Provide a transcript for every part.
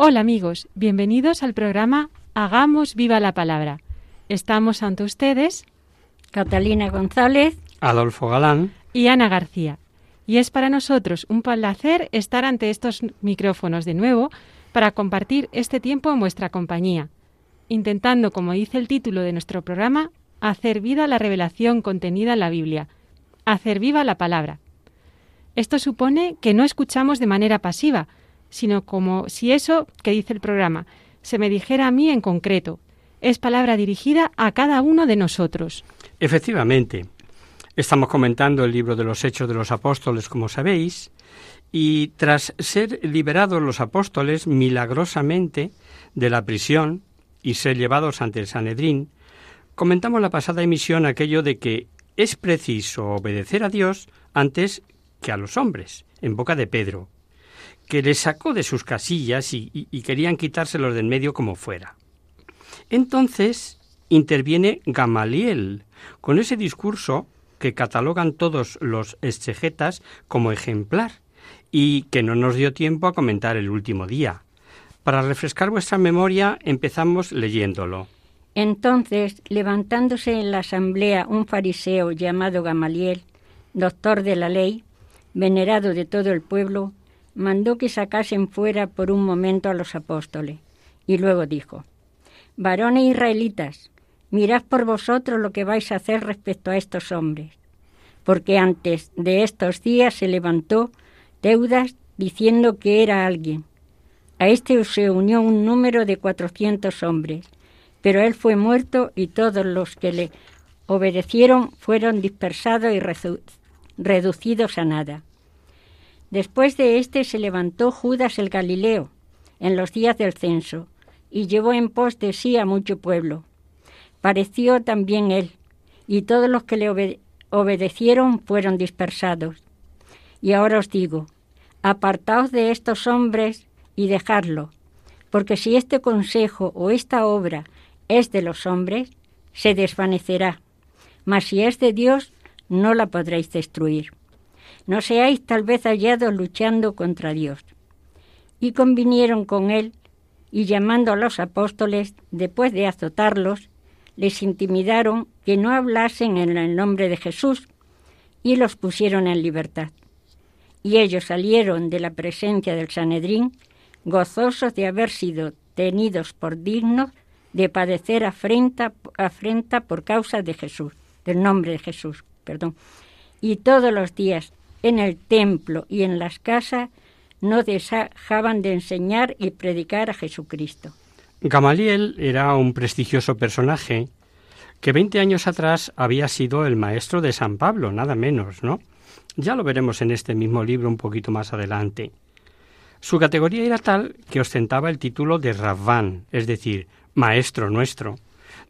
Hola amigos, bienvenidos al programa Hagamos viva la palabra. Estamos ante ustedes Catalina González. Adolfo Galán. y Ana García. Y es para nosotros un placer estar ante estos micrófonos de nuevo para compartir este tiempo en vuestra compañía, intentando, como dice el título de nuestro programa, hacer vida la revelación contenida en la Biblia, hacer viva la palabra. Esto supone que no escuchamos de manera pasiva, sino como si eso que dice el programa se me dijera a mí en concreto. Es palabra dirigida a cada uno de nosotros. Efectivamente, estamos comentando el libro de los Hechos de los Apóstoles, como sabéis, y tras ser liberados los apóstoles milagrosamente de la prisión y ser llevados ante el Sanedrín, comentamos la pasada emisión aquello de que es preciso obedecer a Dios antes que a los hombres, en boca de Pedro, que les sacó de sus casillas y, querían quitárselos del medio como fuera. Entonces interviene Gamaliel con ese discurso que catalogan todos los exegetas como ejemplar y que no nos dio tiempo a comentar el último día. Para refrescar vuestra memoria empezamos leyéndolo. Entonces, levantándose en la asamblea un fariseo llamado Gamaliel, doctor de la ley, venerado de todo el pueblo, mandó que sacasen fuera por un momento a los apóstoles, y luego dijo, Varones israelitas, mirad por vosotros lo que vais a hacer respecto a estos hombres, porque antes de estos días se levantó Teudas diciendo que era alguien. A este se unió un número de cuatrocientos hombres, pero él fue muerto y todos los que le obedecieron fueron dispersados y redu- reducidos a nada. Después de éste se levantó Judas el Galileo en los días del censo y llevó en pos de sí a mucho pueblo. Pareció también él, y todos los que le obe- obedecieron fueron dispersados. Y ahora os digo, apartaos de estos hombres y dejadlo, porque si este consejo o esta obra es de los hombres, se desvanecerá, mas si es de Dios, no la podréis destruir. No seáis tal vez hallados luchando contra Dios. Y convinieron con él, y llamando a los apóstoles, después de azotarlos, les intimidaron que no hablasen en el nombre de Jesús, y los pusieron en libertad. Y ellos salieron de la presencia del Sanedrín, gozosos de haber sido tenidos por dignos de padecer afrenta, afrenta por causa de Jesús, del nombre de Jesús, perdón. Y todos los días en el templo y en las casas no dejaban de enseñar y predicar a Jesucristo. Gamaliel era un prestigioso personaje que 20 años atrás había sido el maestro de San Pablo, nada menos, ¿no? Ya lo veremos en este mismo libro un poquito más adelante. Su categoría era tal que ostentaba el título de Rabbán, es decir, maestro nuestro,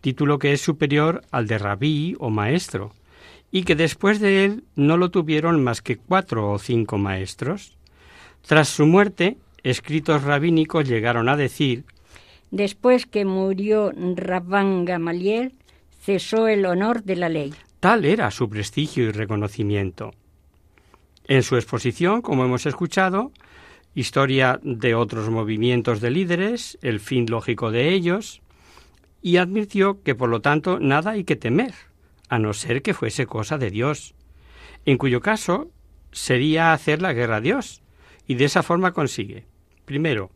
título que es superior al de rabí o maestro, y que después de él no lo tuvieron más que cuatro o cinco maestros. Tras su muerte, escritos rabínicos llegaron a decir Después que murió Rabán Gamaliel, cesó el honor de la ley. Tal era su prestigio y reconocimiento. En su exposición, como hemos escuchado, historia de otros movimientos de líderes, el fin lógico de ellos, y advirtió que por lo tanto nada hay que temer, a no ser que fuese cosa de Dios, en cuyo caso sería hacer la guerra a Dios, y de esa forma consigue, primero,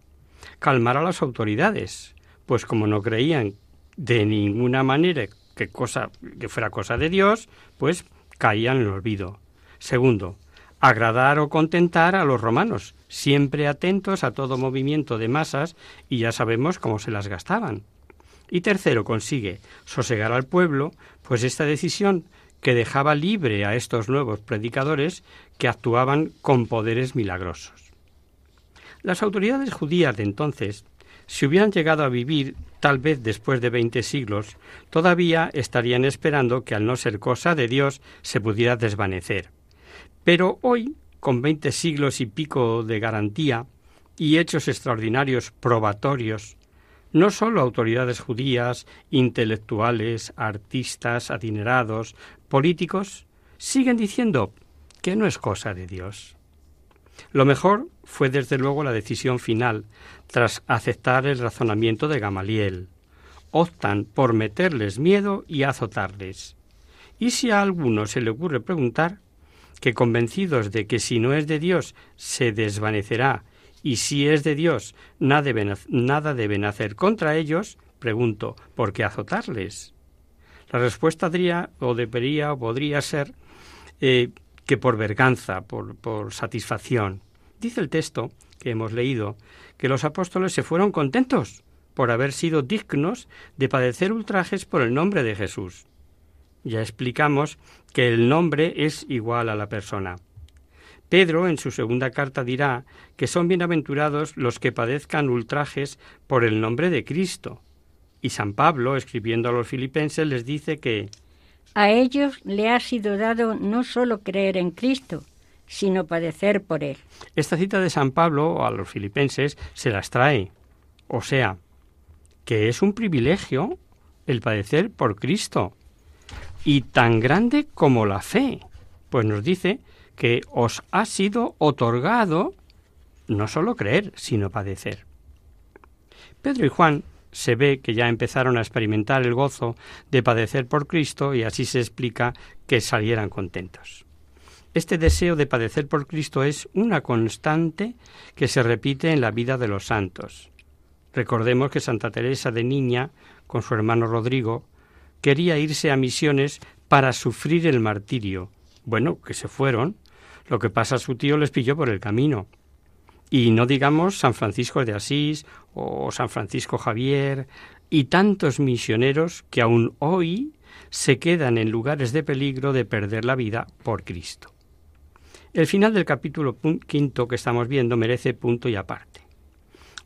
calmar a las autoridades, pues como no creían de ninguna manera que, cosa, que fuera cosa de Dios, pues caían en el olvido. Segundo, agradar o contentar a los romanos, siempre atentos a todo movimiento de masas y ya sabemos cómo se las gastaban. Y tercero, consigue sosegar al pueblo, pues esta decisión que dejaba libre a estos nuevos predicadores que actuaban con poderes milagrosos. Las autoridades judías de entonces, si hubieran llegado a vivir tal vez después de veinte siglos, todavía estarían esperando que al no ser cosa de Dios se pudiera desvanecer. Pero hoy, con veinte siglos y pico de garantía y hechos extraordinarios probatorios, no sólo autoridades judías, intelectuales, artistas, adinerados, políticos, siguen diciendo que no es cosa de Dios. Lo mejor fue desde luego la decisión final, tras aceptar el razonamiento de Gamaliel. Optan por meterles miedo y azotarles. Y si a alguno se le ocurre preguntar, que convencidos de que si no es de Dios se desvanecerá y si es de Dios nada deben, hacer contra ellos, pregunto, ¿por qué azotarles? La respuesta diría, o debería, o podría ser eh, que por verganza, por, por satisfacción. Dice el texto que hemos leído que los apóstoles se fueron contentos por haber sido dignos de padecer ultrajes por el nombre de Jesús. Ya explicamos que el nombre es igual a la persona. Pedro en su segunda carta dirá que son bienaventurados los que padezcan ultrajes por el nombre de Cristo. Y San Pablo, escribiendo a los filipenses, les dice que a ellos le ha sido dado no solo creer en Cristo, sino padecer por él. Esta cita de San Pablo a los filipenses se las trae. O sea, que es un privilegio el padecer por Cristo y tan grande como la fe, pues nos dice que os ha sido otorgado no solo creer, sino padecer. Pedro y Juan se ve que ya empezaron a experimentar el gozo de padecer por Cristo y así se explica que salieran contentos. Este deseo de padecer por Cristo es una constante que se repite en la vida de los santos. Recordemos que Santa Teresa de Niña, con su hermano Rodrigo, quería irse a misiones para sufrir el martirio. Bueno, que se fueron. Lo que pasa a su tío les pilló por el camino. Y no digamos San Francisco de Asís o San Francisco Javier y tantos misioneros que aún hoy se quedan en lugares de peligro de perder la vida por Cristo. El final del capítulo quinto que estamos viendo merece punto y aparte.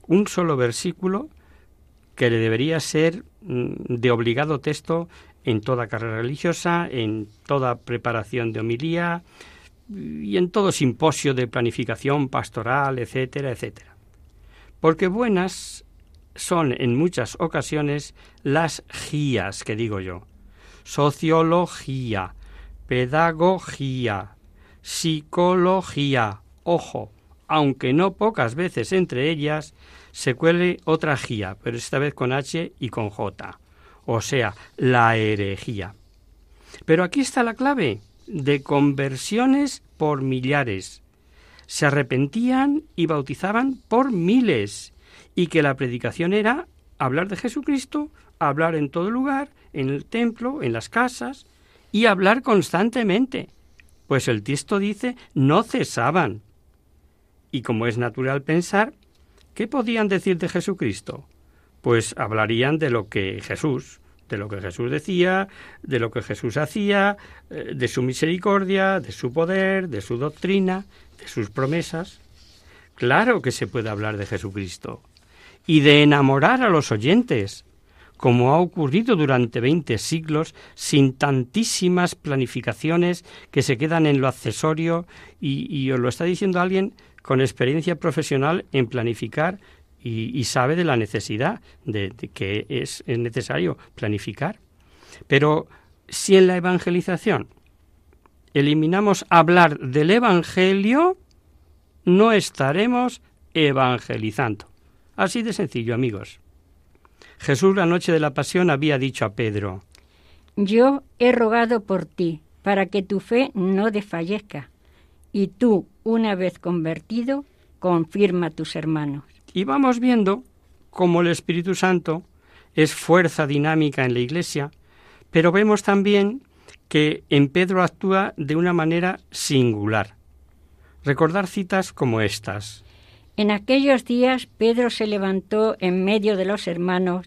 Un solo versículo que le debería ser mm, de obligado texto en toda carrera religiosa, en toda preparación de homilía y en todo simposio de planificación pastoral, etcétera, etcétera. Porque buenas son en muchas ocasiones las guías que digo yo. Sociología, pedagogía, psicología. Ojo, aunque no pocas veces entre ellas se cuele otra gía, pero esta vez con H y con J, o sea, la herejía. Pero aquí está la clave de conversiones por millares. Se arrepentían y bautizaban por miles, y que la predicación era hablar de Jesucristo, hablar en todo lugar, en el templo, en las casas, y hablar constantemente, pues el texto dice no cesaban. Y como es natural pensar, ¿qué podían decir de Jesucristo? Pues hablarían de lo que Jesús, de lo que Jesús decía, de lo que Jesús hacía, eh, de su misericordia, de su poder, de su doctrina, de sus promesas. Claro que se puede hablar de Jesucristo y de enamorar a los oyentes, como ha ocurrido durante veinte siglos, sin tantísimas planificaciones que se quedan en lo accesorio, y, os lo está diciendo alguien con experiencia profesional en planificar y, sabe de la necesidad de, que es, es necesario planificar. Pero si en la evangelización eliminamos hablar del Evangelio, no estaremos evangelizando. Así de sencillo, amigos. Jesús la noche de la pasión había dicho a Pedro, Yo he rogado por ti, para que tu fe no desfallezca, y tú, una vez convertido, confirma a tus hermanos. Y vamos viendo cómo el Espíritu Santo es fuerza dinámica en la Iglesia, pero vemos también que en Pedro actúa de una manera singular. Recordar citas como estas. En aquellos días Pedro se levantó en medio de los hermanos,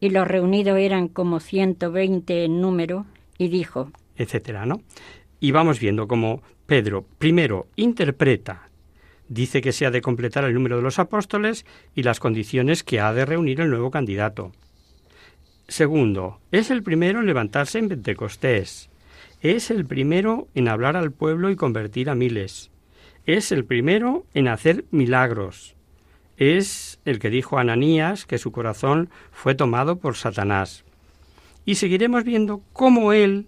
y los reunidos eran como ciento veinte en número, y dijo, etcétera, ¿no? Y vamos viendo cómo Pedro primero interpreta, dice que se ha de completar el número de los apóstoles y las condiciones que ha de reunir el nuevo candidato. Segundo, es el primero en levantarse en Pentecostés. Es el primero en hablar al pueblo y convertir a miles. Es el primero en hacer milagros. Es el que dijo a Ananías que su corazón fue tomado por Satanás. Y seguiremos viendo cómo él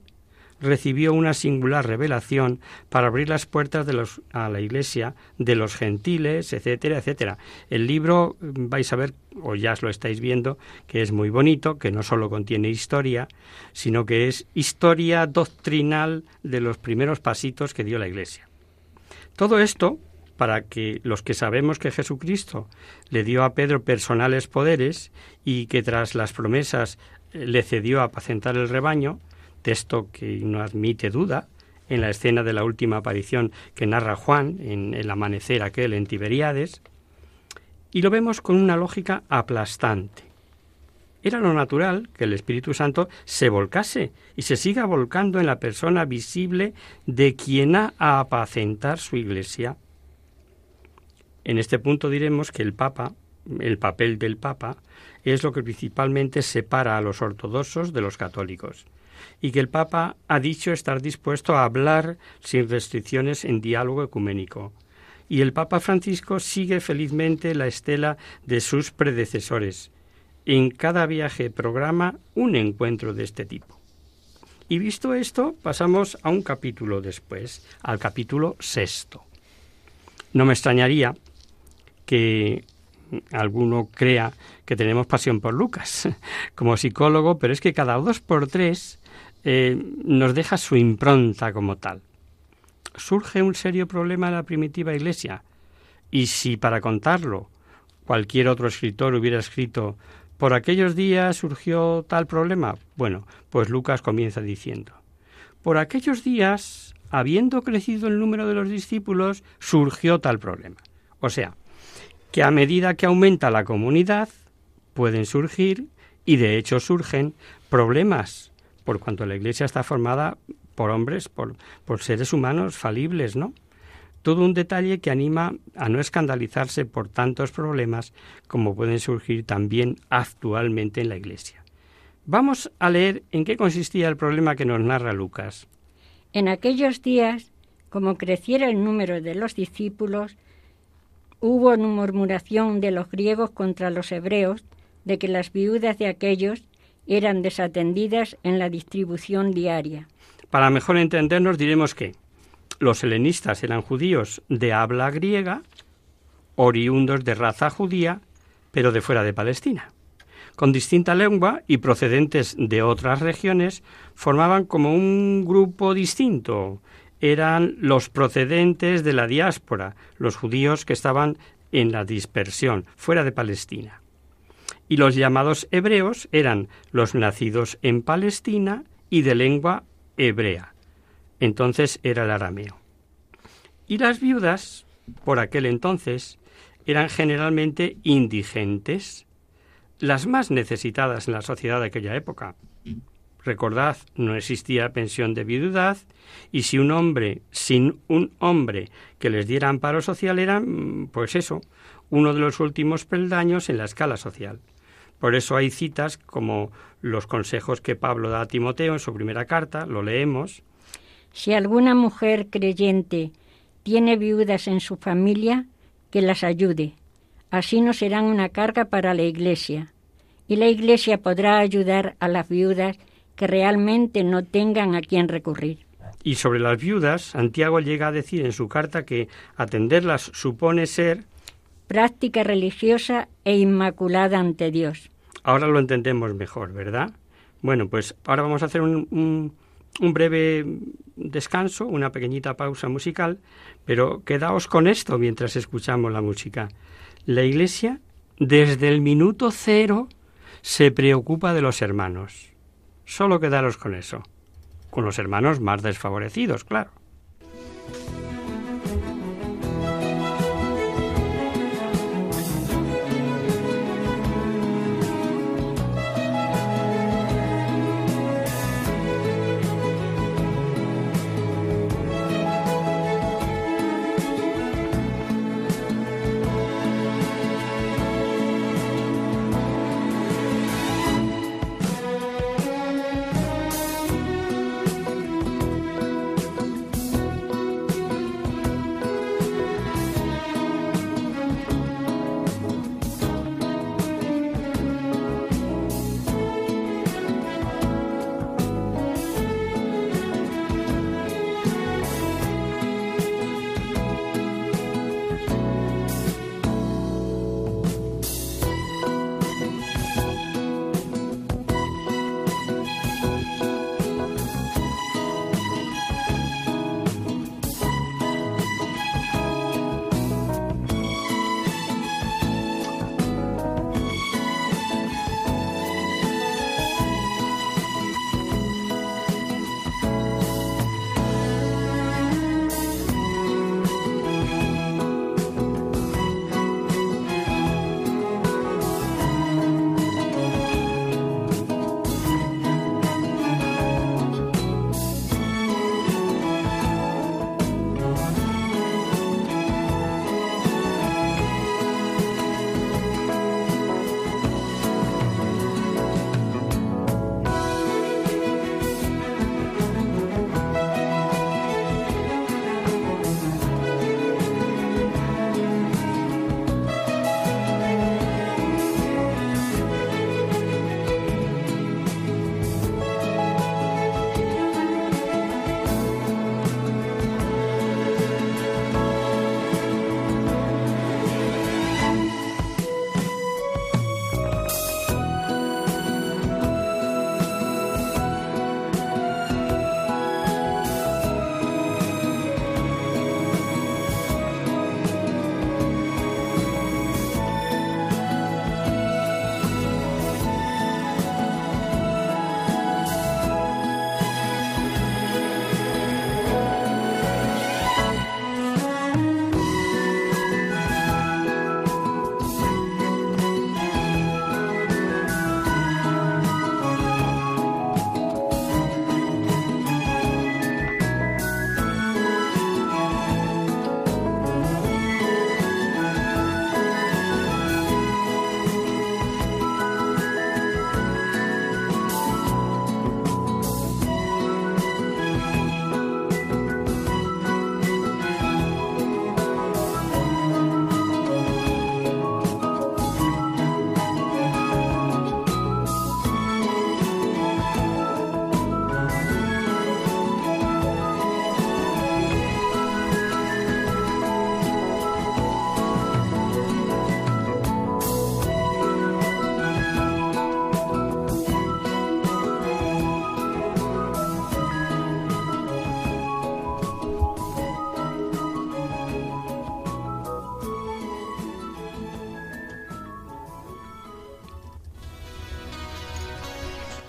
recibió una singular revelación para abrir las puertas de los, a la iglesia de los gentiles, etcétera, etcétera. El libro vais a ver, o ya os lo estáis viendo, que es muy bonito, que no solo contiene historia, sino que es historia doctrinal de los primeros pasitos que dio la iglesia. Todo esto para que los que sabemos que Jesucristo le dio a Pedro personales poderes y que tras las promesas le cedió a apacentar el rebaño, texto que no admite duda, en la escena de la última aparición que narra Juan en el amanecer aquel en Tiberíades, y lo vemos con una lógica aplastante. Era lo natural que el Espíritu Santo se volcase y se siga volcando en la persona visible de quien ha a apacentar su iglesia. En este punto diremos que el Papa, el papel del Papa, es lo que principalmente separa a los ortodoxos de los católicos y que el Papa ha dicho estar dispuesto a hablar sin restricciones en diálogo ecuménico. Y el Papa Francisco sigue felizmente la estela de sus predecesores. En cada viaje programa un encuentro de este tipo. Y visto esto, pasamos a un capítulo después, al capítulo sexto. No me extrañaría que alguno crea que tenemos pasión por Lucas como psicólogo, pero es que cada dos por tres eh, nos deja su impronta como tal. Surge un serio problema en la primitiva Iglesia, y si para contarlo cualquier otro escritor hubiera escrito por aquellos días surgió tal problema, bueno, pues Lucas comienza diciendo, por aquellos días, habiendo crecido el número de los discípulos, surgió tal problema. O sea, que a medida que aumenta la comunidad, pueden surgir, y de hecho surgen, problemas por cuanto la Iglesia está formada por hombres, por, por seres humanos falibles, ¿no? Todo un detalle que anima a no escandalizarse por tantos problemas como pueden surgir también actualmente en la Iglesia. Vamos a leer en qué consistía el problema que nos narra Lucas. En aquellos días, como creciera el número de los discípulos, hubo murmuración de los griegos contra los hebreos de que las viudas de aquellos eran desatendidas en la distribución diaria. Para mejor entendernos diremos que los helenistas eran judíos de habla griega, oriundos de raza judía, pero de fuera de Palestina. Con distinta lengua y procedentes de otras regiones, formaban como un grupo distinto. Eran los procedentes de la diáspora, los judíos que estaban en la dispersión, fuera de Palestina y los llamados hebreos eran los nacidos en Palestina y de lengua hebrea. Entonces era el arameo. Y las viudas, por aquel entonces, eran generalmente indigentes, las más necesitadas en la sociedad de aquella época. Recordad, no existía pensión de viudedad y si un hombre sin un hombre que les diera amparo social era, mm, pues eso, uno de los últimos peldaños en la escala social. Por eso hay citas como los consejos que Pablo da a Timoteo en su primera carta, lo leemos. Si alguna mujer creyente tiene viudas en su familia, que las ayude. Así no serán una carga para la Iglesia. Y la Iglesia podrá ayudar a las viudas que realmente no tengan a quien recurrir. Y sobre las viudas, Santiago llega a decir en su carta que atenderlas supone ser práctica religiosa e inmaculada ante Dios. Ahora lo entendemos mejor, ¿verdad? Bueno, pues ahora vamos a hacer un, un, breve descanso, una pequeñita pausa musical, pero quedaos con esto mientras escuchamos la música. La Iglesia, desde el minuto cero, se preocupa de los hermanos. Solo quedaros con eso. Con los hermanos más desfavorecidos, claro.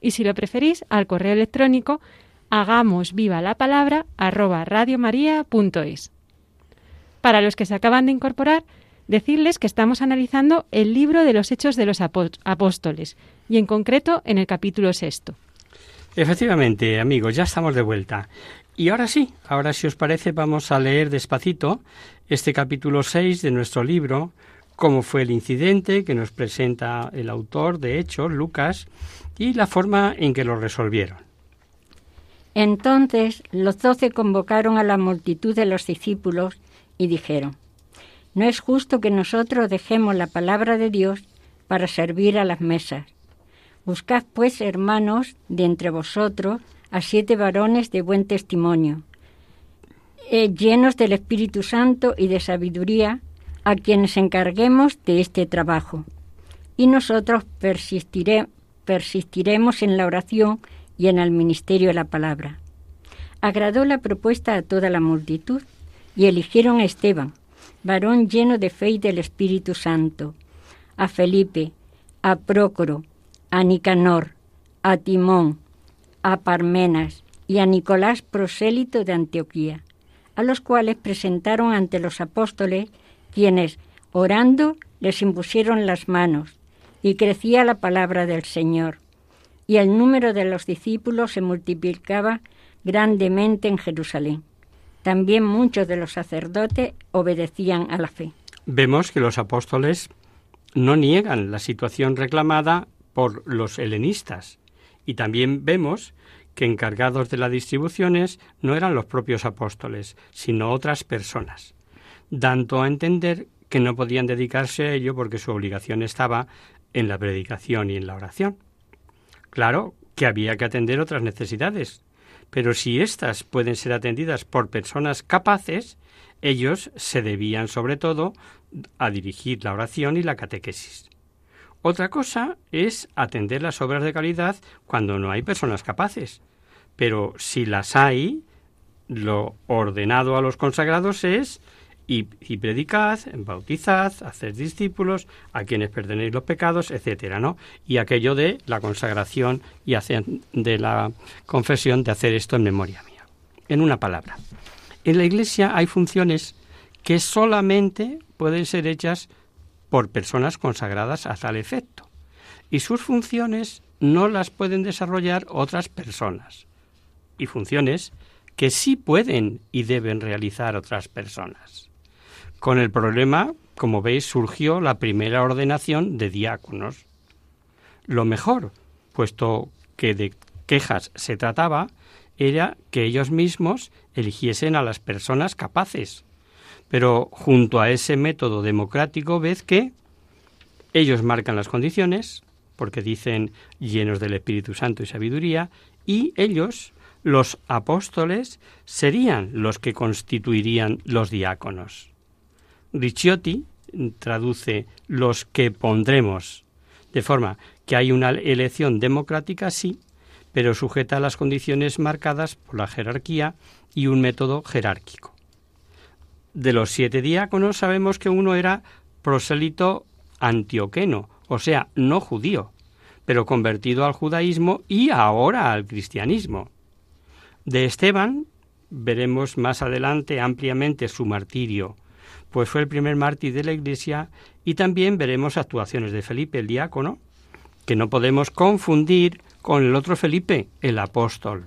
y si lo preferís al correo electrónico hagamos viva la palabra arroba radiomaria.es. Para los que se acaban de incorporar, decirles que estamos analizando el libro de los Hechos de los Apóstoles y en concreto en el capítulo sexto. Efectivamente, amigos, ya estamos de vuelta. Y ahora sí, ahora si os parece vamos a leer despacito este capítulo 6 de nuestro libro, cómo fue el incidente que nos presenta el autor de Hechos, Lucas, y la forma en que lo resolvieron. Entonces los doce convocaron a la multitud de los discípulos y dijeron, No es justo que nosotros dejemos la palabra de Dios para servir a las mesas. Buscad pues, hermanos, de entre vosotros a siete varones de buen testimonio, eh, llenos del Espíritu Santo y de sabiduría, a quienes encarguemos de este trabajo. Y nosotros persistiremos en la oración y en el ministerio de la palabra. Agradó la propuesta a toda la multitud y eligieron a Esteban, varón lleno de fe y del Espíritu Santo, a Felipe, a Prócoro, a Nicanor, a Timón, a Parmenas y a Nicolás prosélito de Antioquía, a los cuales presentaron ante los apóstoles, quienes, orando, les impusieron las manos, y crecía la palabra del Señor, y el número de los discípulos se multiplicaba grandemente en Jerusalén. También muchos de los sacerdotes obedecían a la fe. Vemos que los apóstoles no niegan la situación reclamada por los helenistas y también vemos que encargados de las distribuciones no eran los propios apóstoles, sino otras personas, dando a entender que no podían dedicarse a ello porque su obligación estaba en la predicación y en la oración. Claro que había que atender otras necesidades, pero si éstas pueden ser atendidas por personas capaces, ellos se debían sobre todo a dirigir la oración y la catequesis. Otra cosa es atender las obras de calidad cuando no hay personas capaces, pero si las hay, lo ordenado a los consagrados es y, predicad, bautizad, haced discípulos, a quienes perdonéis los pecados, etcétera, ¿no? Y aquello de la consagración y de la confesión de hacer esto en memoria mía. En una palabra, en la Iglesia hay funciones que solamente pueden ser hechas por personas consagradas a tal efecto, y sus funciones no las pueden desarrollar otras personas, y funciones que sí pueden y deben realizar otras personas. Con el problema, como veis, surgió la primera ordenación de diáconos. Lo mejor, puesto que de quejas se trataba, era que ellos mismos eligiesen a las personas capaces. Pero junto a ese método democrático, ves que ellos marcan las condiciones, porque dicen llenos del Espíritu Santo y sabiduría, y ellos, los apóstoles, serían los que constituirían los diáconos. Ricciotti traduce los que pondremos, de forma que hay una elección democrática, sí, pero sujeta a las condiciones marcadas por la jerarquía y un método jerárquico. De los siete diáconos sabemos que uno era prosélito antioqueno, o sea, no judío, pero convertido al judaísmo y ahora al cristianismo. De Esteban veremos más adelante ampliamente su martirio, pues fue el primer mártir de la Iglesia y también veremos actuaciones de Felipe el diácono, que no podemos confundir con el otro Felipe, el apóstol.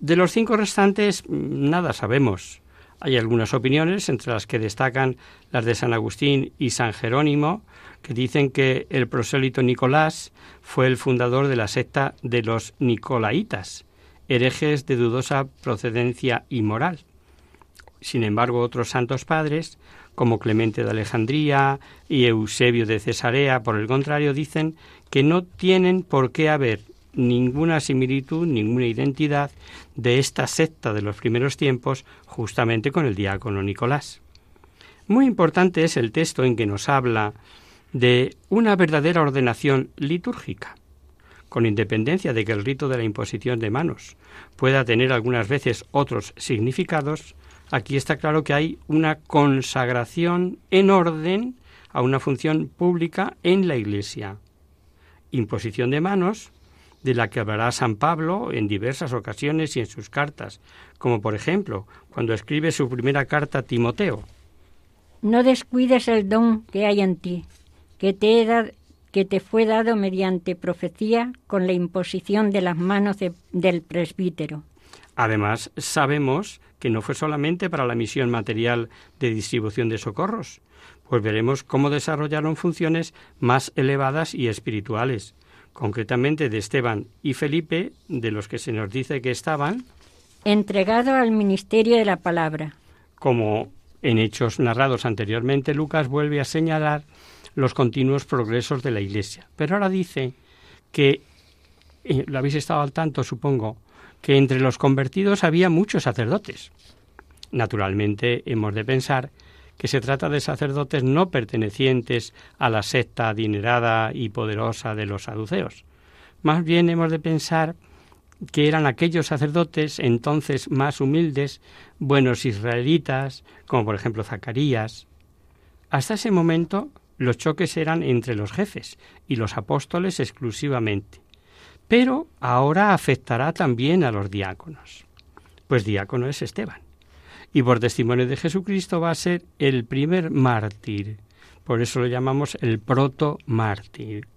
De los cinco restantes, nada sabemos. Hay algunas opiniones, entre las que destacan las de San Agustín y San Jerónimo, que dicen que el prosélito Nicolás fue el fundador de la secta de los Nicolaitas, herejes de dudosa procedencia y moral. Sin embargo, otros santos padres, como Clemente de Alejandría y Eusebio de Cesarea, por el contrario, dicen que no tienen por qué haber ninguna similitud, ninguna identidad de esta secta de los primeros tiempos justamente con el diácono Nicolás. Muy importante es el texto en que nos habla de una verdadera ordenación litúrgica, con independencia de que el rito de la imposición de manos pueda tener algunas veces otros significados, aquí está claro que hay una consagración en orden a una función pública en la Iglesia. Imposición de manos, de la que hablará San Pablo en diversas ocasiones y en sus cartas, como por ejemplo cuando escribe su primera carta a Timoteo. No descuides el don que hay en ti, que te, que te fue dado mediante profecía con la imposición de las manos del presbítero. Además, sabemos que no fue solamente para la misión material de distribución de socorros, pues veremos cómo desarrollaron funciones más elevadas y espirituales, concretamente de Esteban y Felipe, de los que se nos dice que estaban entregado al ministerio de la palabra. Como en hechos narrados anteriormente, Lucas vuelve a señalar los continuos progresos de la Iglesia, pero ahora dice que, eh, lo habéis estado al tanto, supongo, que entre los convertidos había muchos sacerdotes. Naturalmente, hemos de pensar que se trata de sacerdotes no pertenecientes a la secta adinerada y poderosa de los saduceos. Más bien hemos de pensar que eran aquellos sacerdotes entonces más humildes, buenos israelitas, como por ejemplo Zacarías. Hasta ese momento los choques eran entre los jefes y los apóstoles exclusivamente, pero ahora afectará también a los diáconos, pues diácono es Esteban, y por testimonio de Jesucristo va a ser el primer mártir, por eso lo llamamos el proto mártir.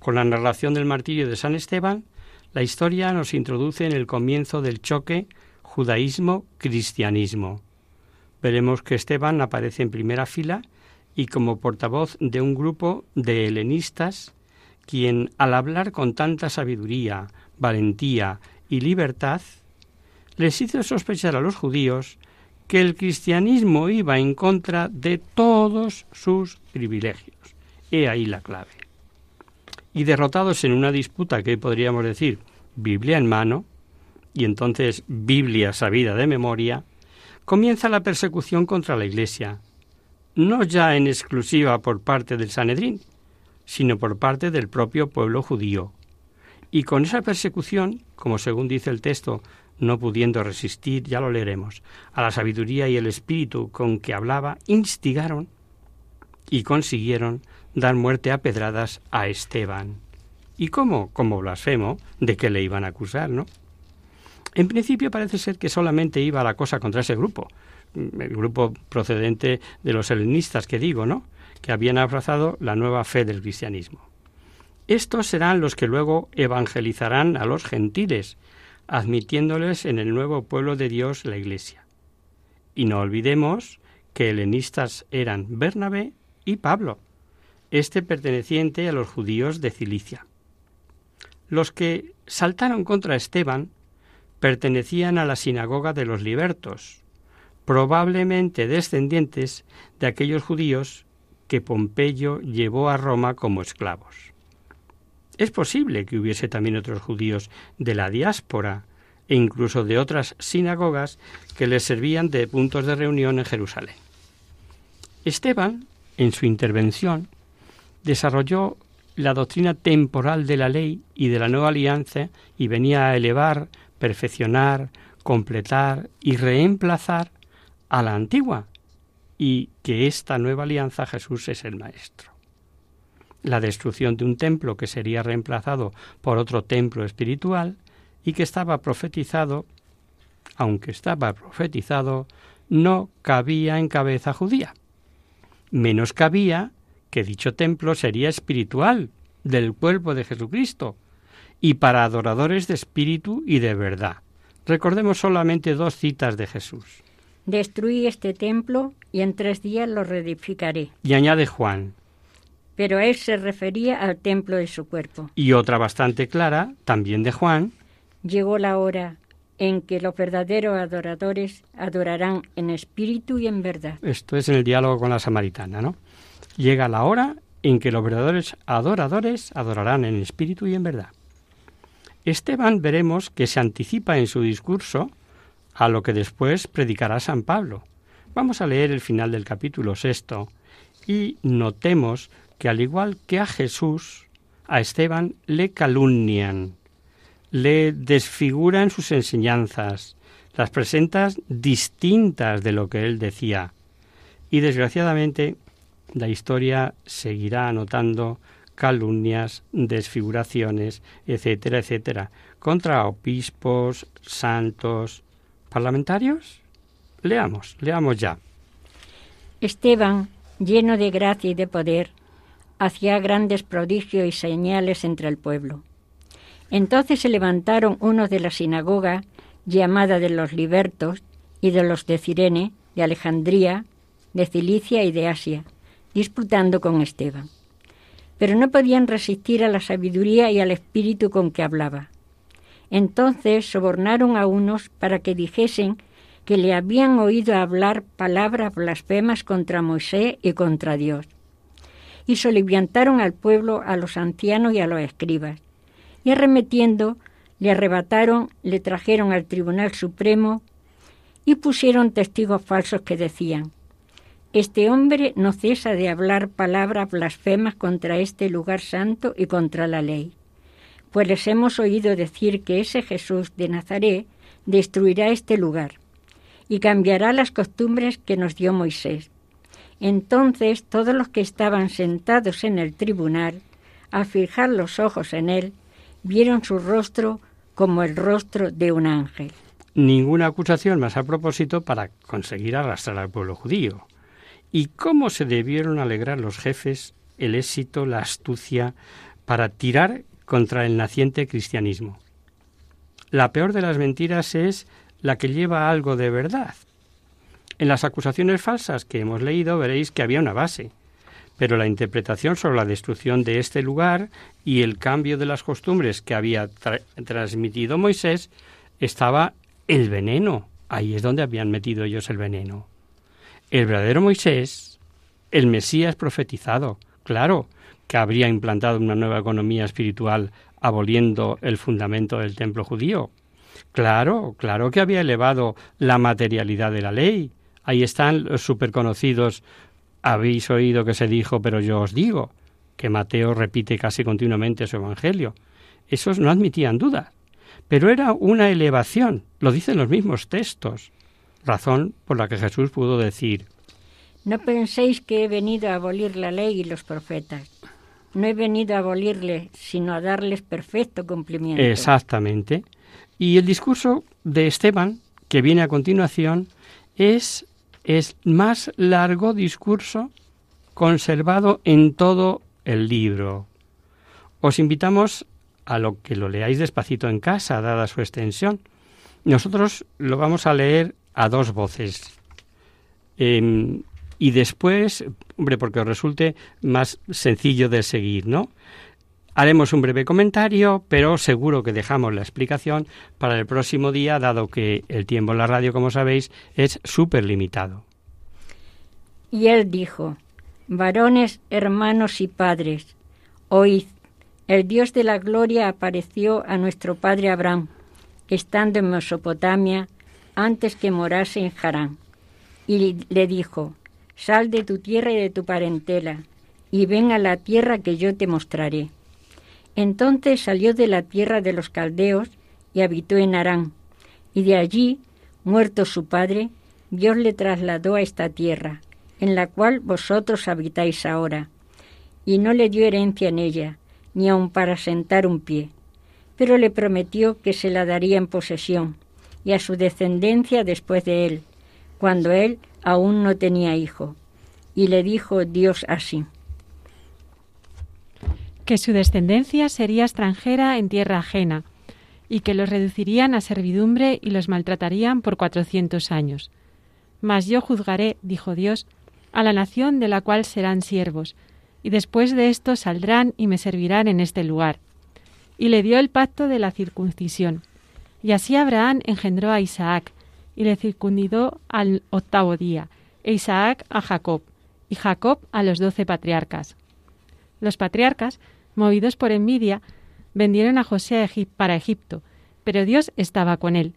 Con la narración del martirio de San Esteban, la historia nos introduce en el comienzo del choque judaísmo-cristianismo. Veremos que Esteban aparece en primera fila y como portavoz de un grupo de helenistas, quien al hablar con tanta sabiduría, valentía y libertad, les hizo sospechar a los judíos que el cristianismo iba en contra de todos sus privilegios. He ahí la clave y derrotados en una disputa que podríamos decir Biblia en mano, y entonces Biblia sabida de memoria, comienza la persecución contra la Iglesia, no ya en exclusiva por parte del Sanedrín, sino por parte del propio pueblo judío. Y con esa persecución, como según dice el texto, no pudiendo resistir, ya lo leeremos, a la sabiduría y el espíritu con que hablaba, instigaron y consiguieron dar muerte a pedradas a Esteban. ¿Y cómo? Como blasfemo, de que le iban a acusar, ¿no? En principio parece ser que solamente iba la cosa contra ese grupo, el grupo procedente de los helenistas que digo, ¿no? Que habían abrazado la nueva fe del cristianismo. Estos serán los que luego evangelizarán a los gentiles, admitiéndoles en el nuevo pueblo de Dios la Iglesia. Y no olvidemos que helenistas eran Bernabé y Pablo, este perteneciente a los judíos de Cilicia. Los que saltaron contra Esteban pertenecían a la sinagoga de los libertos, probablemente descendientes de aquellos judíos que Pompeyo llevó a Roma como esclavos. Es posible que hubiese también otros judíos de la diáspora e incluso de otras sinagogas que les servían de puntos de reunión en Jerusalén. Esteban, en su intervención, desarrolló la doctrina temporal de la ley y de la nueva alianza y venía a elevar, perfeccionar, completar y reemplazar a la antigua y que esta nueva alianza Jesús es el Maestro. La destrucción de un templo que sería reemplazado por otro templo espiritual y que estaba profetizado, aunque estaba profetizado, no cabía en cabeza judía. Menos cabía que dicho templo sería espiritual, del cuerpo de Jesucristo, y para adoradores de espíritu y de verdad. Recordemos solamente dos citas de Jesús. Destruí este templo y en tres días lo reedificaré. Y añade Juan. Pero él se refería al templo de su cuerpo. Y otra bastante clara, también de Juan. Llegó la hora en que los verdaderos adoradores adorarán en espíritu y en verdad. Esto es en el diálogo con la samaritana, ¿no? Llega la hora en que los verdaderos adoradores adorarán en espíritu y en verdad. Esteban veremos que se anticipa en su discurso a lo que después predicará San Pablo. Vamos a leer el final del capítulo sexto y notemos que al igual que a Jesús, a Esteban le calumnian, le desfiguran sus enseñanzas, las presentas distintas de lo que él decía. Y desgraciadamente la historia seguirá anotando calumnias, desfiguraciones, etcétera, etcétera, contra obispos, santos, parlamentarios. Leamos, leamos ya. Esteban, lleno de gracia y de poder, hacía grandes prodigios y señales entre el pueblo. Entonces se levantaron unos de la sinagoga, llamada de los libertos, y de los de Cirene, de Alejandría, de Cilicia y de Asia, disputando con Esteban. Pero no podían resistir a la sabiduría y al espíritu con que hablaba. Entonces sobornaron a unos para que dijesen que le habían oído hablar palabras blasfemas contra Moisés y contra Dios. y soliviantaron al pueblo, a los ancianos y a los escribas. Y arremetiendo, le arrebataron, le trajeron al Tribunal Supremo y pusieron testigos falsos que decían, Este hombre no cesa de hablar palabras blasfemas contra este lugar santo y contra la ley. Pues les hemos oído decir que ese Jesús de Nazaret destruirá este lugar y cambiará las costumbres que nos dio Moisés. Entonces todos los que estaban sentados en el tribunal, al fijar los ojos en él, vieron su rostro como el rostro de un ángel. Ninguna acusación más a propósito para conseguir arrastrar al pueblo judío. ¿Y cómo se debieron alegrar los jefes el éxito, la astucia para tirar contra el naciente cristianismo? La peor de las mentiras es la que lleva algo de verdad. En las acusaciones falsas que hemos leído veréis que había una base, pero la interpretación sobre la destrucción de este lugar y el cambio de las costumbres que había transmitido Moisés estaba el veneno. Ahí es donde habían metido ellos el veneno. El verdadero Moisés, el Mesías profetizado, claro, que habría implantado una nueva economía espiritual aboliendo el fundamento del templo judío. Claro, claro que había elevado la materialidad de la ley. Ahí están los superconocidos habéis oído que se dijo, pero yo os digo, que Mateo repite casi continuamente su Evangelio. Esos no admitían duda, pero era una elevación, lo dicen los mismos textos, razón por la que Jesús pudo decir, No penséis que he venido a abolir la ley y los profetas. No he venido a abolirles, sino a darles perfecto cumplimiento. Exactamente. Y el discurso de Esteban, que viene a continuación, es es más largo discurso conservado en todo el libro. Os invitamos a lo que lo leáis despacito en casa, dada su extensión. Nosotros lo vamos a leer a dos voces. Em, y después, hombre, porque os resulte más sencillo de seguir, ¿no? Haremos un breve comentario, pero seguro que dejamos la explicación para el próximo día, dado que el tiempo en la radio, como sabéis, es súper limitado. Y él dijo, Varones, hermanos y padres, oíd, el Dios de la gloria apareció a nuestro padre Abraham, estando en Mesopotamia, antes que morase en Harán, y le dijo, Sal de tu tierra y de tu parentela, y ven a la tierra que yo te mostraré. Entonces salió de la tierra de los caldeos y habitó en Harán, y de allí, muerto su padre, Dios le trasladó a esta tierra, en la cual vosotros habitáis ahora, y no le dio herencia en ella, ni aun para sentar un pie, pero le prometió que se la daría en posesión, y a su descendencia después de él, cuando él aún no tenía hijo. Y le dijo Dios así que su descendencia sería extranjera en tierra ajena, y que los reducirían a servidumbre y los maltratarían por cuatrocientos años. Mas yo juzgaré, dijo Dios, a la nación de la cual serán siervos, y después de esto saldrán y me servirán en este lugar. Y le dio el pacto de la circuncisión. Y así Abraham engendró a Isaac, y le circundidó al octavo día, e Isaac a Jacob, y Jacob a los doce patriarcas. Los patriarcas movidos por envidia, vendieron a José para Egipto, pero Dios estaba con él,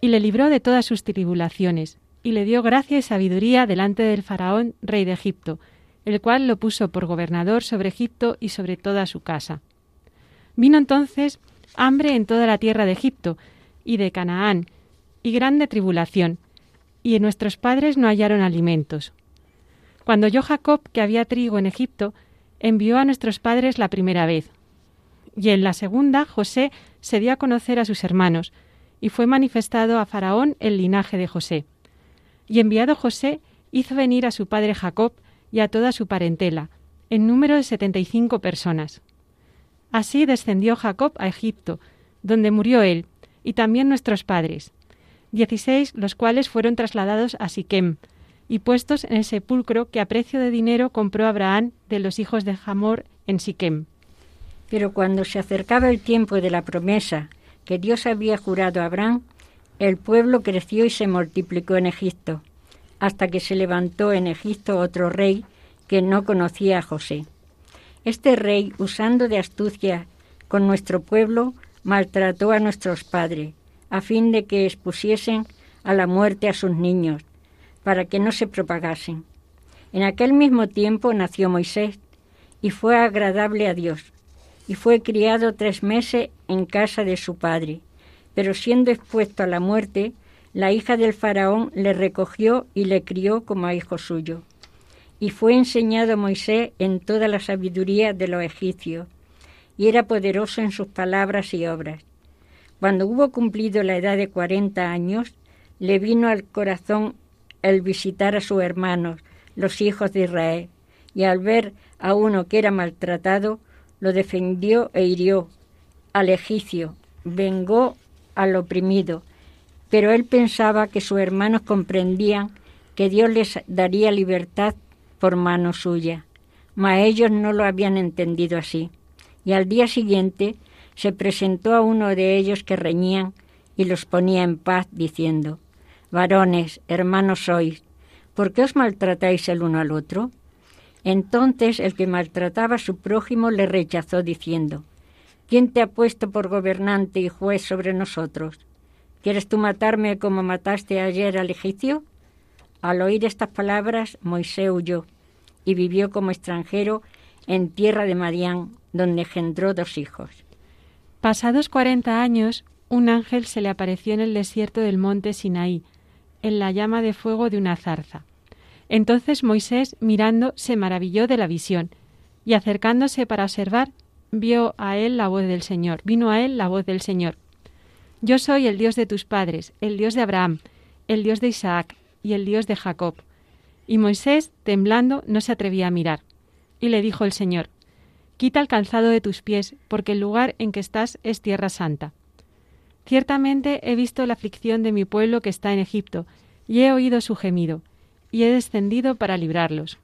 y le libró de todas sus tribulaciones, y le dio gracia y sabiduría delante del faraón, rey de Egipto, el cual lo puso por gobernador sobre Egipto y sobre toda su casa. Vino entonces hambre en toda la tierra de Egipto y de Canaán, y grande tribulación, y nuestros padres no hallaron alimentos. Cuando oyó Jacob que había trigo en Egipto, envió a nuestros padres la primera vez. Y en la segunda, José se dio a conocer a sus hermanos, y fue manifestado a Faraón el linaje de José. Y enviado José, hizo venir a su padre Jacob y a toda su parentela, en número de setenta y cinco personas. Así descendió Jacob a Egipto, donde murió él, y también nuestros padres, dieciséis los cuales fueron trasladados a Siquem, y puestos en el sepulcro que a precio de dinero compró Abraham de los hijos de Hamor en Siquem. Pero cuando se acercaba el tiempo de la promesa que Dios había jurado a Abraham, el pueblo creció y se multiplicó en Egipto, hasta que se levantó en Egipto otro rey que no conocía a José. Este rey, usando de astucia con nuestro pueblo, maltrató a nuestros padres, a fin de que expusiesen a la muerte a sus niños, para que no se propagasen. En aquel mismo tiempo nació Moisés, y fue agradable a Dios, y fue criado tres meses en casa de su padre. Pero siendo expuesto a la muerte, la hija del faraón le recogió y le crió como a hijo suyo y fue enseñado Moisés en toda la sabiduría de los egipcios, y era poderoso en sus palabras y obras. Cuando hubo cumplido la edad de cuarenta años, le vino al corazón el visitar a sus hermanos, los hijos de Israel, y al ver a uno que era maltratado, lo defendió e hirió al egipcio, vengó al oprimido, pero él pensaba que sus hermanos comprendían que Dios les daría libertad por mano suya. Mas ellos no lo habían entendido así. Y al día siguiente se presentó a uno de ellos que reñían y los ponía en paz, diciendo, Varones, hermanos sois, ¿por qué os maltratáis el uno al otro? Entonces el que maltrataba a su prójimo le rechazó, diciendo, ¿quién te ha puesto por gobernante y juez sobre nosotros? ¿Quieres tú matarme como mataste ayer al egipcio? Al oír estas palabras, Moisés huyó y vivió como extranjero en tierra de Madián, donde engendró dos hijos. Pasados cuarenta años, un ángel se le apareció en el desierto del monte Sinaí, en la llama de fuego de una zarza. Entonces Moisés, mirando, se maravilló de la visión, y acercándose para observar, vio a él la voz del Señor, vino a él la voz del Señor. Yo soy el Dios de tus padres, el Dios de Abraham, el Dios de Isaac, y el Dios de Jacob. Y Moisés, temblando, no se atrevía a mirar. Y le dijo el Señor, Quita el calzado de tus pies, porque el lugar en que estás es tierra santa. Ciertamente he visto la aflicción de mi pueblo que está en Egipto, y he oído su gemido, y he descendido para librarlos.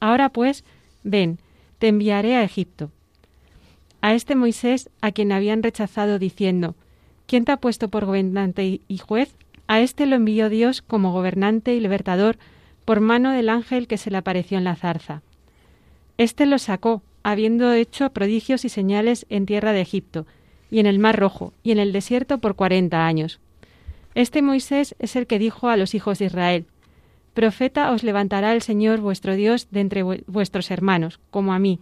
Ahora pues, ven, te enviaré a Egipto. A este Moisés, a quien habían rechazado diciendo, ¿quién te ha puesto por gobernante y juez? A éste lo envió Dios como gobernante y libertador por mano del ángel que se le apareció en la zarza. Este lo sacó, habiendo hecho prodigios y señales en tierra de Egipto, y en el Mar Rojo, y en el desierto por cuarenta años. Este Moisés es el que dijo a los hijos de Israel, Profeta os levantará el Señor vuestro Dios de entre vuestros hermanos, como a mí.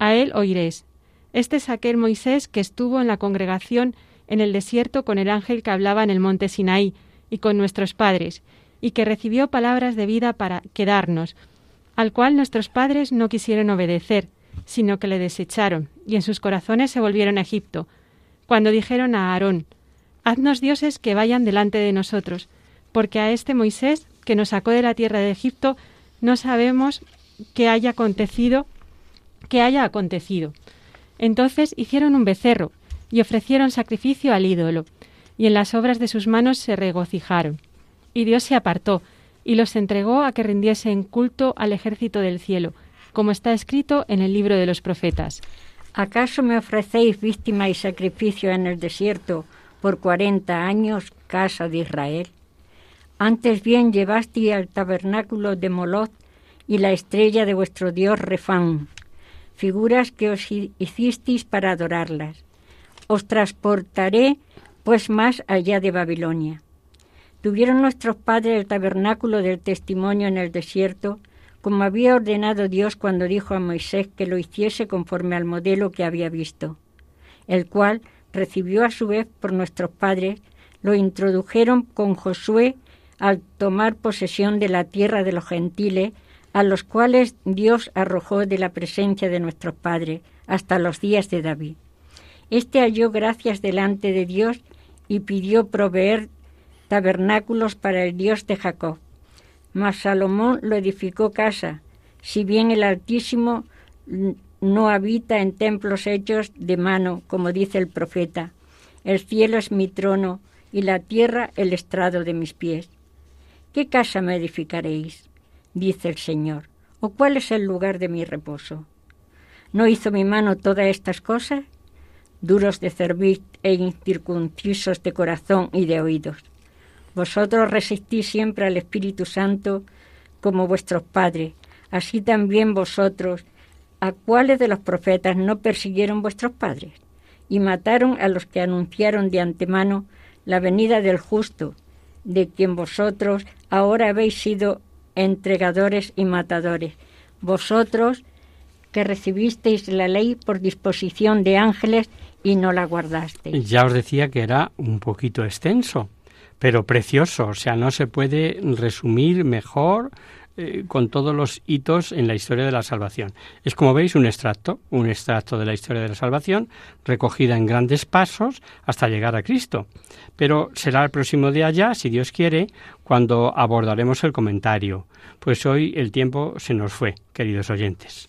A él oiréis. Este es aquel Moisés que estuvo en la congregación en el desierto con el ángel que hablaba en el monte Sinaí, y con nuestros padres, y que recibió palabras de vida para quedarnos, al cual nuestros padres no quisieron obedecer, sino que le desecharon, y en sus corazones se volvieron a Egipto, cuando dijeron a Aarón, Haznos dioses que vayan delante de nosotros, porque a este Moisés, que nos sacó de la tierra de Egipto, no sabemos qué haya acontecido, que haya acontecido. Entonces hicieron un becerro, y ofrecieron sacrificio al ídolo, y en las obras de sus manos se regocijaron. Y Dios se apartó, y los entregó a que rindiesen culto al ejército del cielo, como está escrito en el libro de los profetas. ¿Acaso me ofrecéis víctima y sacrificio en el desierto por cuarenta años, casa de Israel? Antes bien llevasteis al tabernáculo de Moloch y la estrella de vuestro dios Refán, figuras que os hicisteis para adorarlas. Os transportaré pues más allá de Babilonia. Tuvieron nuestros padres el tabernáculo del testimonio en el desierto, como había ordenado Dios cuando dijo a Moisés que lo hiciese conforme al modelo que había visto, el cual recibió a su vez por nuestros padres, lo introdujeron con Josué al tomar posesión de la tierra de los gentiles, a los cuales Dios arrojó de la presencia de nuestros padres hasta los días de David. Este halló gracias delante de Dios y pidió proveer tabernáculos para el Dios de Jacob. Mas Salomón lo edificó casa, si bien el Altísimo no habita en templos hechos de mano, como dice el profeta. El cielo es mi trono y la tierra el estrado de mis pies. ¿Qué casa me edificaréis? dice el Señor. ¿O cuál es el lugar de mi reposo? ¿No hizo mi mano todas estas cosas? duros de cerviz e incircuncisos de corazón y de oídos. Vosotros resistís siempre al Espíritu Santo como vuestros padres, así también vosotros, ¿a cuáles de los profetas no persiguieron vuestros padres? Y mataron a los que anunciaron de antemano la venida del justo, de quien vosotros ahora habéis sido entregadores y matadores. Vosotros que recibisteis la ley por disposición de ángeles y no la guardasteis. Ya os decía que era un poquito extenso, pero precioso, o sea, no se puede resumir mejor eh, con todos los hitos en la historia de la salvación. Es como veis un extracto, un extracto de la historia de la salvación, recogida en grandes pasos hasta llegar a Cristo. Pero será el próximo día ya, si Dios quiere, cuando abordaremos el comentario. Pues hoy el tiempo se nos fue, queridos oyentes.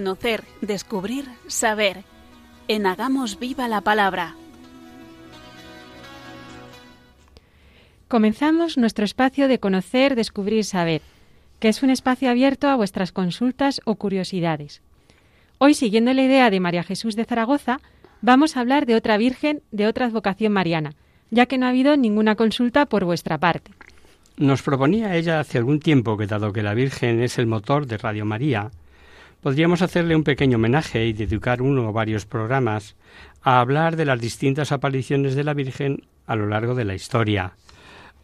Conocer, descubrir, saber. En Hagamos Viva la Palabra. Comenzamos nuestro espacio de conocer, descubrir, saber, que es un espacio abierto a vuestras consultas o curiosidades. Hoy, siguiendo la idea de María Jesús de Zaragoza, vamos a hablar de otra Virgen de otra advocación mariana, ya que no ha habido ninguna consulta por vuestra parte. Nos proponía ella hace algún tiempo que dado que la Virgen es el motor de Radio María, podríamos hacerle un pequeño homenaje y dedicar uno o varios programas a hablar de las distintas apariciones de la Virgen a lo largo de la historia.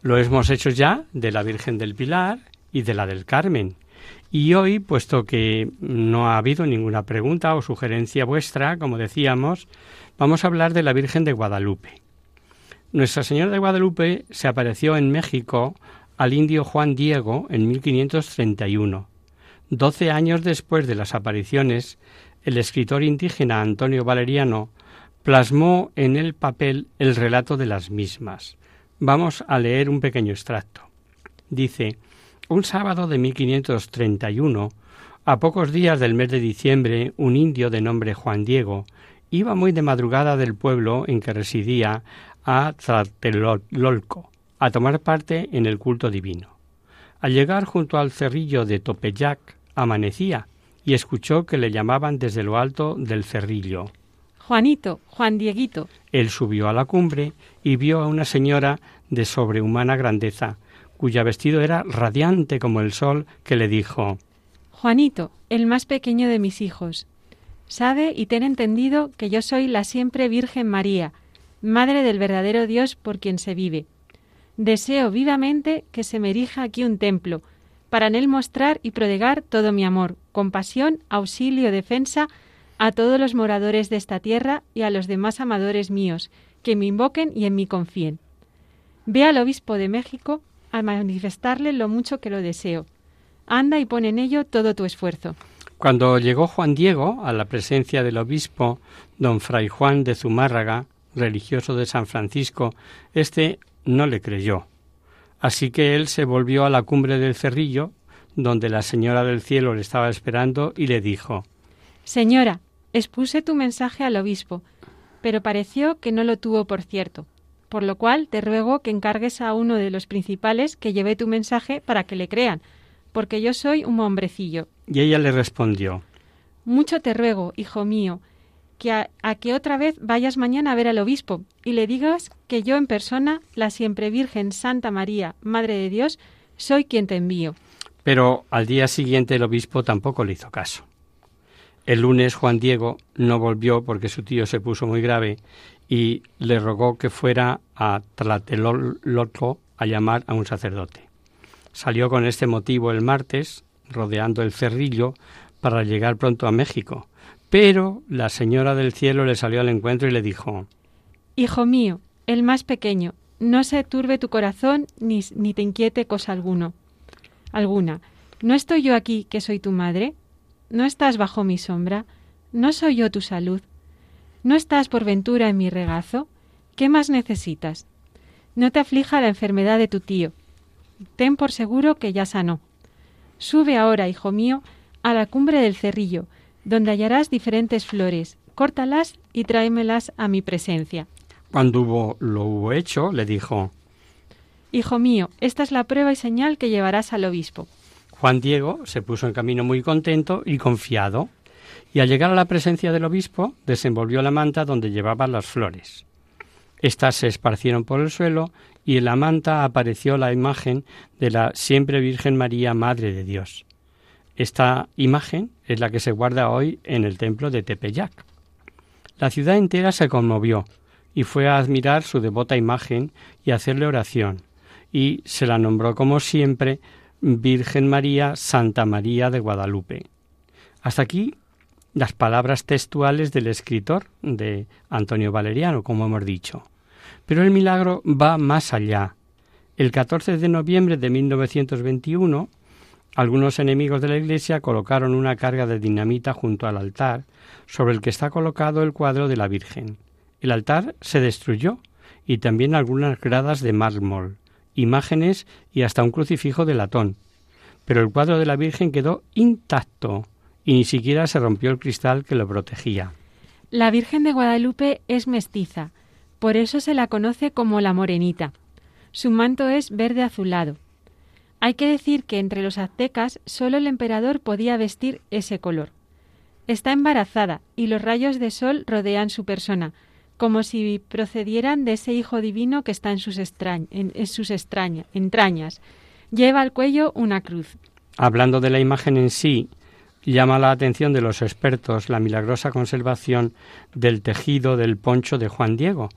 Lo hemos hecho ya de la Virgen del Pilar y de la del Carmen. Y hoy, puesto que no ha habido ninguna pregunta o sugerencia vuestra, como decíamos, vamos a hablar de la Virgen de Guadalupe. Nuestra Señora de Guadalupe se apareció en México al indio Juan Diego en 1531 Doce años después de las apariciones, el escritor indígena Antonio Valeriano plasmó en el papel el relato de las mismas. Vamos a leer un pequeño extracto. Dice, un sábado de 1531, a pocos días del mes de diciembre, un indio de nombre Juan Diego iba muy de madrugada del pueblo en que residía a Tlatelolco a tomar parte en el culto divino. Al llegar junto al cerrillo de Topeyac, amanecía y escuchó que le llamaban desde lo alto del cerrillo. Juanito, Juan Dieguito. Él subió a la cumbre y vio a una señora de sobrehumana grandeza, cuya vestido era radiante como el sol, que le dijo Juanito, el más pequeño de mis hijos, sabe y ten entendido que yo soy la siempre Virgen María, Madre del verdadero Dios por quien se vive. Deseo vivamente que se me erija aquí un templo, para en él mostrar y prodigar todo mi amor, compasión, auxilio, defensa a todos los moradores de esta tierra y a los demás amadores míos, que me invoquen y en mí confíen. Ve al obispo de México a manifestarle lo mucho que lo deseo. Anda y pon en ello todo tu esfuerzo. Cuando llegó Juan Diego a la presencia del obispo, don Fray Juan de Zumárraga, religioso de San Francisco, éste no le creyó Así que él se volvió a la cumbre del cerrillo, donde la señora del cielo le estaba esperando, y le dijo Señora, expuse tu mensaje al obispo, pero pareció que no lo tuvo por cierto, por lo cual te ruego que encargues a uno de los principales que lleve tu mensaje para que le crean, porque yo soy un hombrecillo. Y ella le respondió Mucho te ruego, hijo mío, que a, que otra vez vayas mañana a ver al obispo y le digas que yo en persona, la siempre Virgen Santa María, Madre de Dios, soy quien te envío. Pero al día siguiente el obispo tampoco le hizo caso. El lunes Juan Diego no volvió porque su tío se puso muy grave y le rogó que fuera a Tlatelolco a llamar a un sacerdote. Salió con este motivo el martes, rodeando el cerrillo, para llegar pronto a México. Pero la señora del cielo le salió al encuentro y le dijo Hijo mío, el más pequeño, no se turbe tu corazón ni, ni te inquiete cosa alguno. Alguna. ¿No estoy yo aquí que soy tu madre? ¿No estás bajo mi sombra? ¿No soy yo tu salud? ¿No estás por ventura en mi regazo? ¿Qué más necesitas? No te aflija la enfermedad de tu tío. Ten por seguro que ya sanó. Sube ahora, hijo mío, a la cumbre del cerrillo, donde hallarás diferentes flores. Córtalas y tráemelas a mi presencia. Cuando hubo, lo hubo hecho, le dijo Hijo mío, esta es la prueba y señal que llevarás al obispo. Juan Diego se puso en camino muy contento y confiado, y al llegar a la presencia del obispo desenvolvió la manta donde llevaba las flores. Estas se esparcieron por el suelo y en la manta apareció la imagen de la siempre Virgen María, Madre de Dios. Esta imagen es la que se guarda hoy en el templo de Tepeyac. La ciudad entera se conmovió y fue a admirar su devota imagen y hacerle oración, y se la nombró como siempre Virgen María Santa María de Guadalupe. Hasta aquí las palabras textuales del escritor de Antonio Valeriano, como hemos dicho. Pero el milagro va más allá. El 14 de noviembre de 1921, algunos enemigos de la Iglesia colocaron una carga de dinamita junto al altar, sobre el que está colocado el cuadro de la Virgen. El altar se destruyó y también algunas gradas de mármol, imágenes y hasta un crucifijo de latón. Pero el cuadro de la Virgen quedó intacto y ni siquiera se rompió el cristal que lo protegía. La Virgen de Guadalupe es mestiza, por eso se la conoce como la Morenita. Su manto es verde azulado. Hay que decir que entre los aztecas solo el emperador podía vestir ese color. Está embarazada y los rayos de sol rodean su persona, como si procedieran de ese Hijo Divino que está en sus, en, sus entrañas. Lleva al cuello una cruz. Hablando de la imagen en sí, llama la atención de los expertos la milagrosa conservación del tejido del poncho de Juan Diego,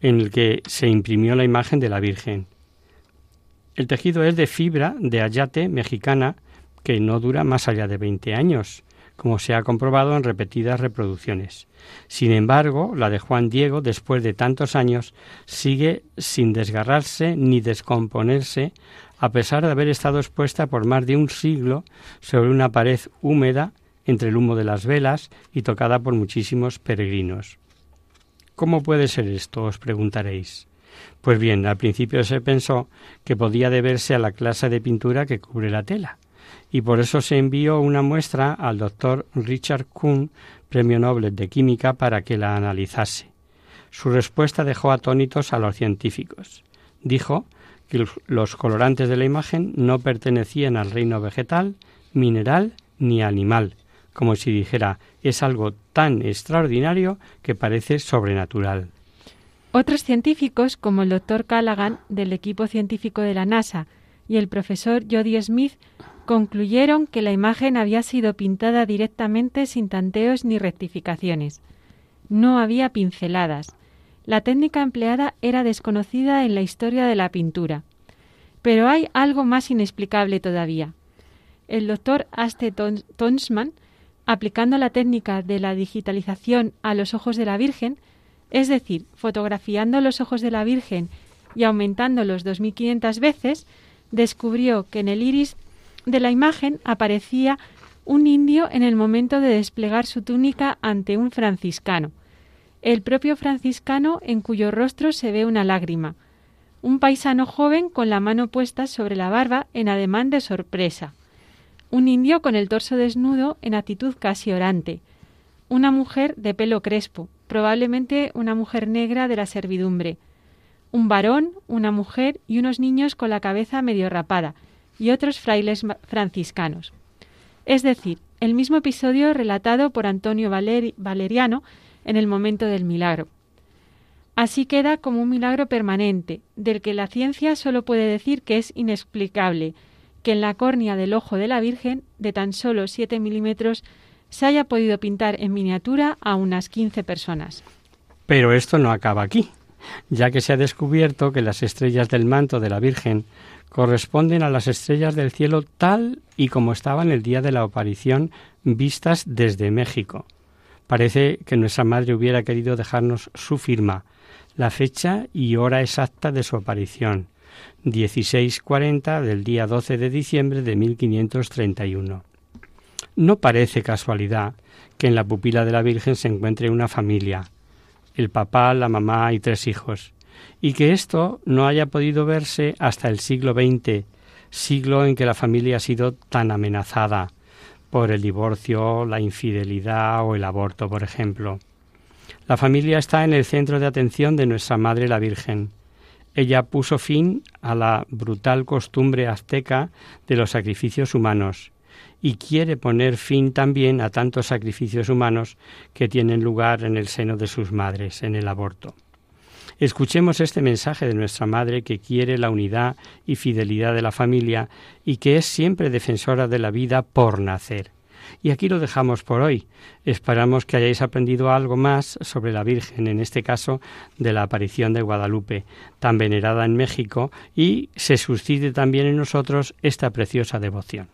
en el que se imprimió la imagen de la Virgen. El tejido es de fibra de ayate mexicana que no dura más allá de 20 años, como se ha comprobado en repetidas reproducciones. Sin embargo, la de Juan Diego, después de tantos años, sigue sin desgarrarse ni descomponerse, a pesar de haber estado expuesta por más de un siglo sobre una pared húmeda entre el humo de las velas y tocada por muchísimos peregrinos. ¿Cómo puede ser esto? os preguntaréis. Pues bien, al principio se pensó que podía deberse a la clase de pintura que cubre la tela, y por eso se envió una muestra al doctor Richard Kuhn, Premio Nobel de Química, para que la analizase. Su respuesta dejó atónitos a los científicos. Dijo que los colorantes de la imagen no pertenecían al reino vegetal, mineral ni animal, como si dijera es algo tan extraordinario que parece sobrenatural. Otros científicos, como el doctor Callaghan del equipo científico de la NASA y el profesor Jody Smith, concluyeron que la imagen había sido pintada directamente sin tanteos ni rectificaciones. No había pinceladas. La técnica empleada era desconocida en la historia de la pintura. Pero hay algo más inexplicable todavía. El doctor Aste Tonsman, aplicando la técnica de la digitalización a los ojos de la Virgen, es decir, fotografiando los ojos de la Virgen y aumentándolos 2.500 veces, descubrió que en el iris de la imagen aparecía un indio en el momento de desplegar su túnica ante un franciscano. El propio franciscano en cuyo rostro se ve una lágrima. Un paisano joven con la mano puesta sobre la barba en ademán de sorpresa. Un indio con el torso desnudo en actitud casi orante. Una mujer de pelo crespo, probablemente una mujer negra de la servidumbre. Un varón, una mujer y unos niños con la cabeza medio rapada, y otros frailes franciscanos. Es decir, el mismo episodio relatado por Antonio Valeriano en el momento del milagro. Así queda como un milagro permanente, del que la ciencia solo puede decir que es inexplicable, que en la córnea del ojo de la Virgen, de tan solo 7 milímetros, se haya podido pintar en miniatura a unas 15 personas. Pero esto no acaba aquí, ya que se ha descubierto que las estrellas del manto de la Virgen corresponden a las estrellas del cielo tal y como estaban el día de la aparición vistas desde México. Parece que nuestra madre hubiera querido dejarnos su firma, la fecha y hora exacta de su aparición, 1640 del día 12 de diciembre de 1531. No parece casualidad que en la pupila de la Virgen se encuentre una familia, el papá, la mamá y tres hijos, y que esto no haya podido verse hasta el siglo XX, siglo en que la familia ha sido tan amenazada por el divorcio, la infidelidad o el aborto, por ejemplo. La familia está en el centro de atención de nuestra Madre la Virgen. Ella puso fin a la brutal costumbre azteca de los sacrificios humanos y quiere poner fin también a tantos sacrificios humanos que tienen lugar en el seno de sus madres, en el aborto. Escuchemos este mensaje de nuestra Madre que quiere la unidad y fidelidad de la familia y que es siempre defensora de la vida por nacer. Y aquí lo dejamos por hoy. Esperamos que hayáis aprendido algo más sobre la Virgen, en este caso de la aparición de Guadalupe, tan venerada en México, y se suscite también en nosotros esta preciosa devoción.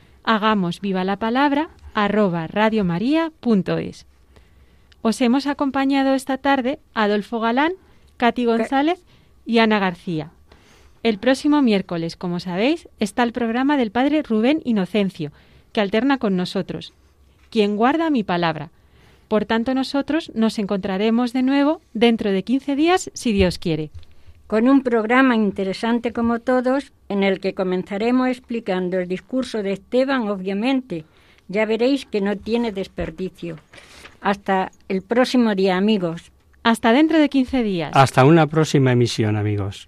hagamos viva la palabra arroba radiomaria.es. Os hemos acompañado esta tarde Adolfo Galán, Cati González y Ana García. El próximo miércoles, como sabéis, está el programa del Padre Rubén Inocencio, que alterna con nosotros, quien guarda mi palabra. Por tanto, nosotros nos encontraremos de nuevo dentro de 15 días, si Dios quiere. Con un programa interesante como todos, en el que comenzaremos explicando el discurso de Esteban, obviamente. Ya veréis que no tiene desperdicio. Hasta el próximo día, amigos. Hasta dentro de 15 días. Hasta una próxima emisión, amigos.